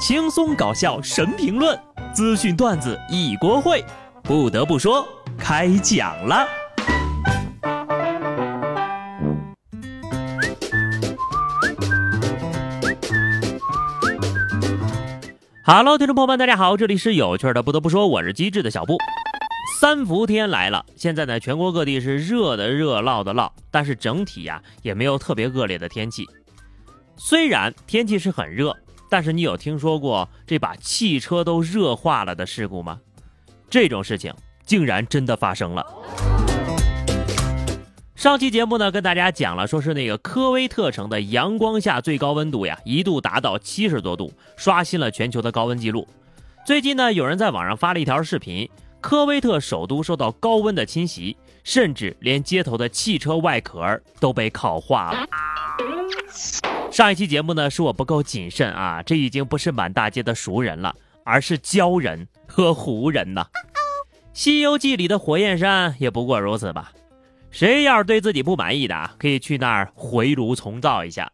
轻松搞笑神评论，资讯段子一锅烩。不得不说，开讲了。Hello，听众朋友们，大家好，这里是有趣的。不得不说，我是机智的小布。三伏天来了，现在呢，全国各地是热的热，涝的涝，但是整体呀，也没有特别恶劣的天气。虽然天气是很热。但是你有听说过这把汽车都热化了的事故吗？这种事情竟然真的发生了。上期节目呢，跟大家讲了，说是那个科威特城的阳光下最高温度呀，一度达到七十多度，刷新了全球的高温记录。最近呢，有人在网上发了一条视频，科威特首都受到高温的侵袭，甚至连街头的汽车外壳都被烤化了。上一期节目呢，是我不够谨慎啊，这已经不是满大街的熟人了，而是鲛人和胡人呐。《西游记》里的火焰山也不过如此吧。谁要是对自己不满意的，可以去那儿回炉重造一下。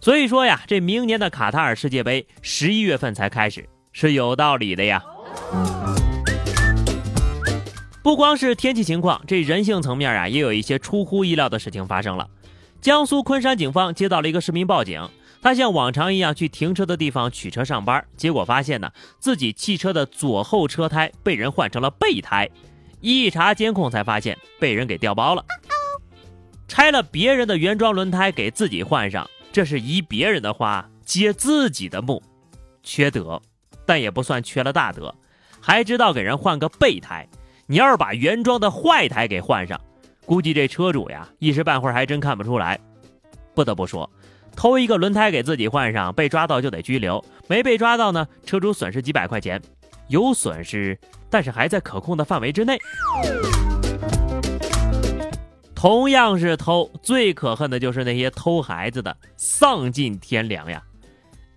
所以说呀，这明年的卡塔尔世界杯十一月份才开始，是有道理的呀。不光是天气情况，这人性层面啊，也有一些出乎意料的事情发生了。江苏昆山警方接到了一个市民报警，他像往常一样去停车的地方取车上班，结果发现呢，自己汽车的左后车胎被人换成了备胎，一查监控才发现被人给调包了，拆了别人的原装轮胎给自己换上，这是移别人的花接自己的木，缺德，但也不算缺了大德，还知道给人换个备胎，你要是把原装的坏胎给换上。估计这车主呀，一时半会儿还真看不出来。不得不说，偷一个轮胎给自己换上，被抓到就得拘留；没被抓到呢，车主损失几百块钱，有损失，但是还在可控的范围之内。同样是偷，最可恨的就是那些偷孩子的，丧尽天良呀！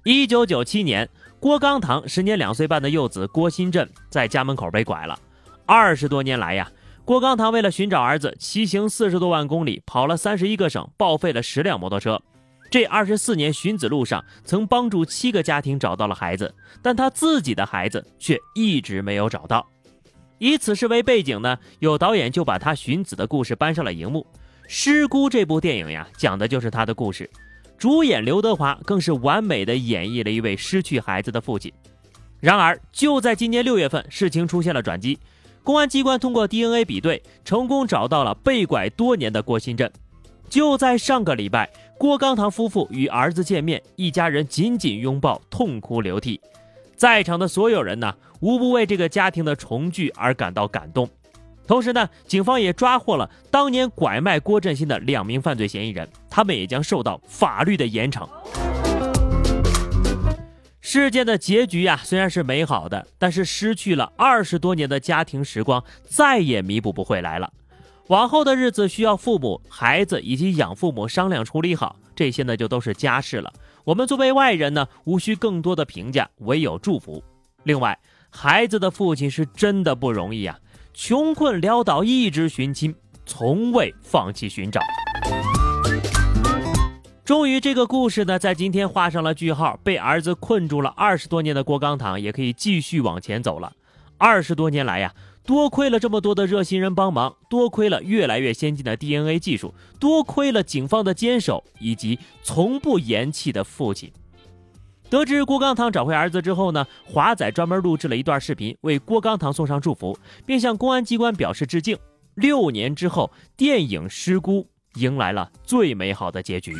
一九九七年，郭刚堂时年两岁半的幼子郭新振在家门口被拐了，二十多年来呀。郭刚堂为了寻找儿子，骑行四十多万公里，跑了三十一个省，报废了十辆摩托车。这二十四年寻子路上，曾帮助七个家庭找到了孩子，但他自己的孩子却一直没有找到。以此事为背景呢，有导演就把他寻子的故事搬上了荧幕。《失孤》这部电影呀，讲的就是他的故事。主演刘德华更是完美的演绎了一位失去孩子的父亲。然而，就在今年六月份，事情出现了转机。公安机关通过 DNA 比对，成功找到了被拐多年的郭新振。就在上个礼拜，郭刚堂夫妇与儿子见面，一家人紧紧拥抱，痛哭流涕。在场的所有人呢，无不为这个家庭的重聚而感到感动。同时呢，警方也抓获了当年拐卖郭振兴的两名犯罪嫌疑人，他们也将受到法律的严惩。事件的结局呀，虽然是美好的，但是失去了二十多年的家庭时光，再也弥补不回来了。往后的日子需要父母、孩子以及养父母商量处理好，这些呢就都是家事了。我们作为外人呢，无需更多的评价，唯有祝福。另外，孩子的父亲是真的不容易啊，穷困潦倒，一直寻亲，从未放弃寻找。终于，这个故事呢，在今天画上了句号。被儿子困住了二十多年的郭刚堂，也可以继续往前走了。二十多年来呀，多亏了这么多的热心人帮忙，多亏了越来越先进的 DNA 技术，多亏了警方的坚守，以及从不言弃的父亲。得知郭刚堂找回儿子之后呢，华仔专门录制了一段视频，为郭刚堂送上祝福，并向公安机关表示致敬。六年之后，电影《失孤》。迎来了最美好的结局。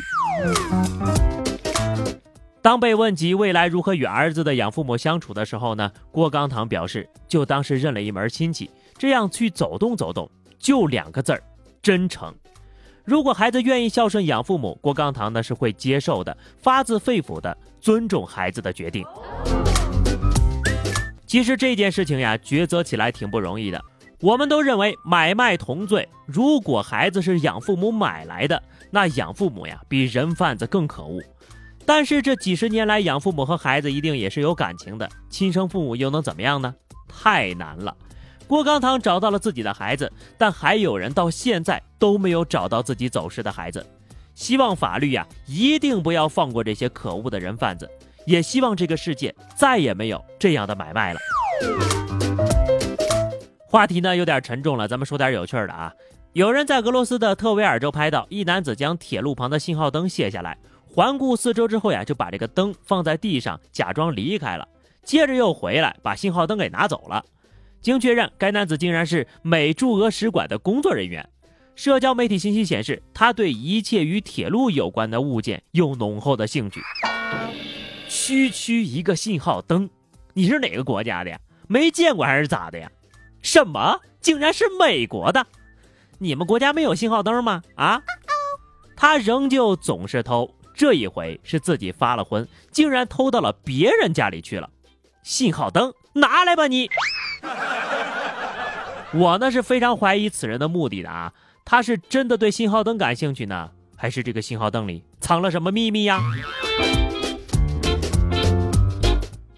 当被问及未来如何与儿子的养父母相处的时候呢？郭刚堂表示，就当是认了一门亲戚，这样去走动走动，就两个字儿：真诚。如果孩子愿意孝顺养父母，郭刚堂呢是会接受的，发自肺腑的尊重孩子的决定。其实这件事情呀，抉择起来挺不容易的。我们都认为买卖同罪。如果孩子是养父母买来的，那养父母呀比人贩子更可恶。但是这几十年来，养父母和孩子一定也是有感情的，亲生父母又能怎么样呢？太难了。郭刚堂找到了自己的孩子，但还有人到现在都没有找到自己走失的孩子。希望法律呀一定不要放过这些可恶的人贩子，也希望这个世界再也没有这样的买卖了。话题呢有点沉重了，咱们说点有趣的啊。有人在俄罗斯的特维尔州拍到一男子将铁路旁的信号灯卸下来，环顾四周之后呀，就把这个灯放在地上，假装离开了，接着又回来把信号灯给拿走了。经确认，该男子竟然是美驻俄使馆的工作人员。社交媒体信息显示，他对一切与铁路有关的物件有浓厚的兴趣。区区一个信号灯，你是哪个国家的呀？没见过还是咋的呀？什么？竟然是美国的？你们国家没有信号灯吗？啊？他仍旧总是偷，这一回是自己发了昏，竟然偷到了别人家里去了。信号灯拿来吧你！我呢是非常怀疑此人的目的的啊。他是真的对信号灯感兴趣呢，还是这个信号灯里藏了什么秘密呀？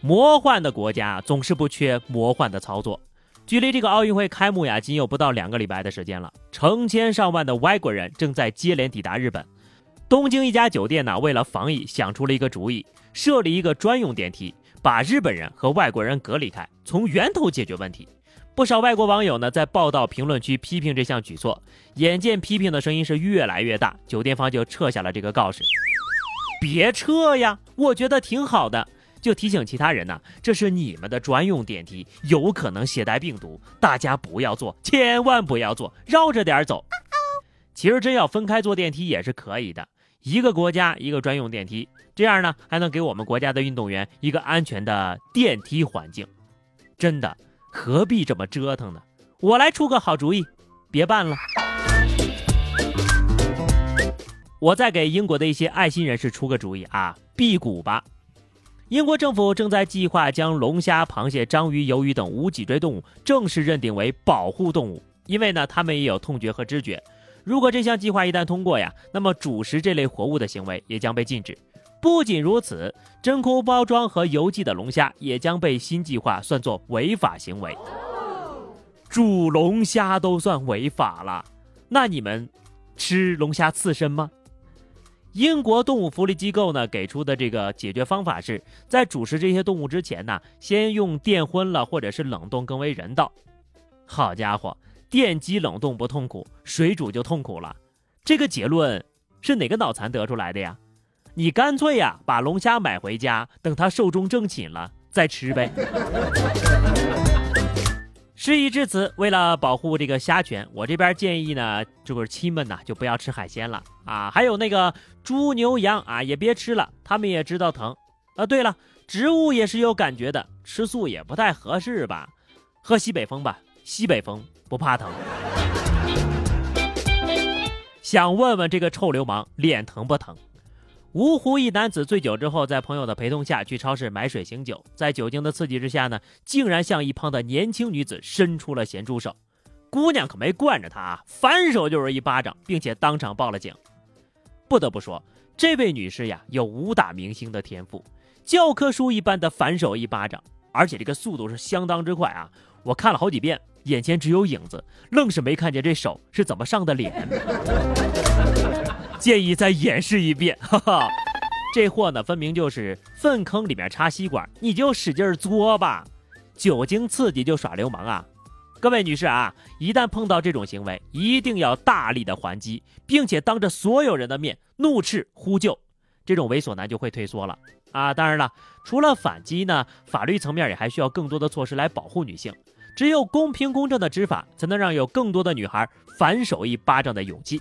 魔幻的国家总是不缺魔幻的操作。距离这个奥运会开幕呀，仅有不到两个礼拜的时间了。成千上万的外国人正在接连抵达日本。东京一家酒店呢，为了防疫，想出了一个主意，设立一个专用电梯，把日本人和外国人隔离开，从源头解决问题。不少外国网友呢在报道评论区批评这项举措，眼见批评的声音是越来越大，酒店方就撤下了这个告示。别撤呀，我觉得挺好的，就提醒其他人呐，这是你们的专用电梯，有可能携带病毒，大家不要坐，千万不要坐，绕着点走。其实真要分开坐电梯也是可以的，一个国家一个专用电梯，这样呢还能给我们国家的运动员一个安全的电梯环境，真的。何必这么折腾呢？我来出个好主意，别办了。我再给英国的一些爱心人士出个主意啊，辟谷吧。英国政府正在计划将龙虾、螃蟹、章鱼、鱿鱼等无脊椎动物正式认定为保护动物，因为呢，它们也有痛觉和知觉。如果这项计划一旦通过呀，那么主食这类活物的行为也将被禁止。不仅如此，真空包装和邮寄的龙虾也将被新计划算作违法行为。煮龙虾都算违法了，那你们吃龙虾刺身吗？英国动物福利机构呢给出的这个解决方法是在煮食这些动物之前呢，先用电荤了或者是冷冻更为人道。好家伙，电击冷冻不痛苦，水煮就痛苦了。这个结论是哪个脑残得出来的呀？你干脆呀，把龙虾买回家，等它寿终正寝了再吃呗。事已至此，为了保护这个虾权，我这边建议呢，就是亲们呐，就不要吃海鲜了啊。还有那个猪牛羊啊，也别吃了，他们也知道疼啊。对了，植物也是有感觉的，吃素也不太合适吧？喝西北风吧，西北风不怕疼。想问问这个臭流氓脸疼不疼？芜湖一男子醉酒之后，在朋友的陪同下去超市买水醒酒，在酒精的刺激之下呢，竟然向一旁的年轻女子伸出了咸猪手。姑娘可没惯着他啊，反手就是一巴掌，并且当场报了警。不得不说，这位女士呀，有武打明星的天赋，教科书一般的反手一巴掌，而且这个速度是相当之快啊！我看了好几遍，眼前只有影子，愣是没看见这手是怎么上的脸。建议再演示一遍，哈哈，这货呢，分明就是粪坑里面插吸管，你就使劲作吧，酒精刺激就耍流氓啊！各位女士啊，一旦碰到这种行为，一定要大力的还击，并且当着所有人的面怒斥呼救，这种猥琐男就会退缩了啊！当然了，除了反击呢，法律层面也还需要更多的措施来保护女性，只有公平公正的执法，才能让有更多的女孩反手一巴掌的勇气。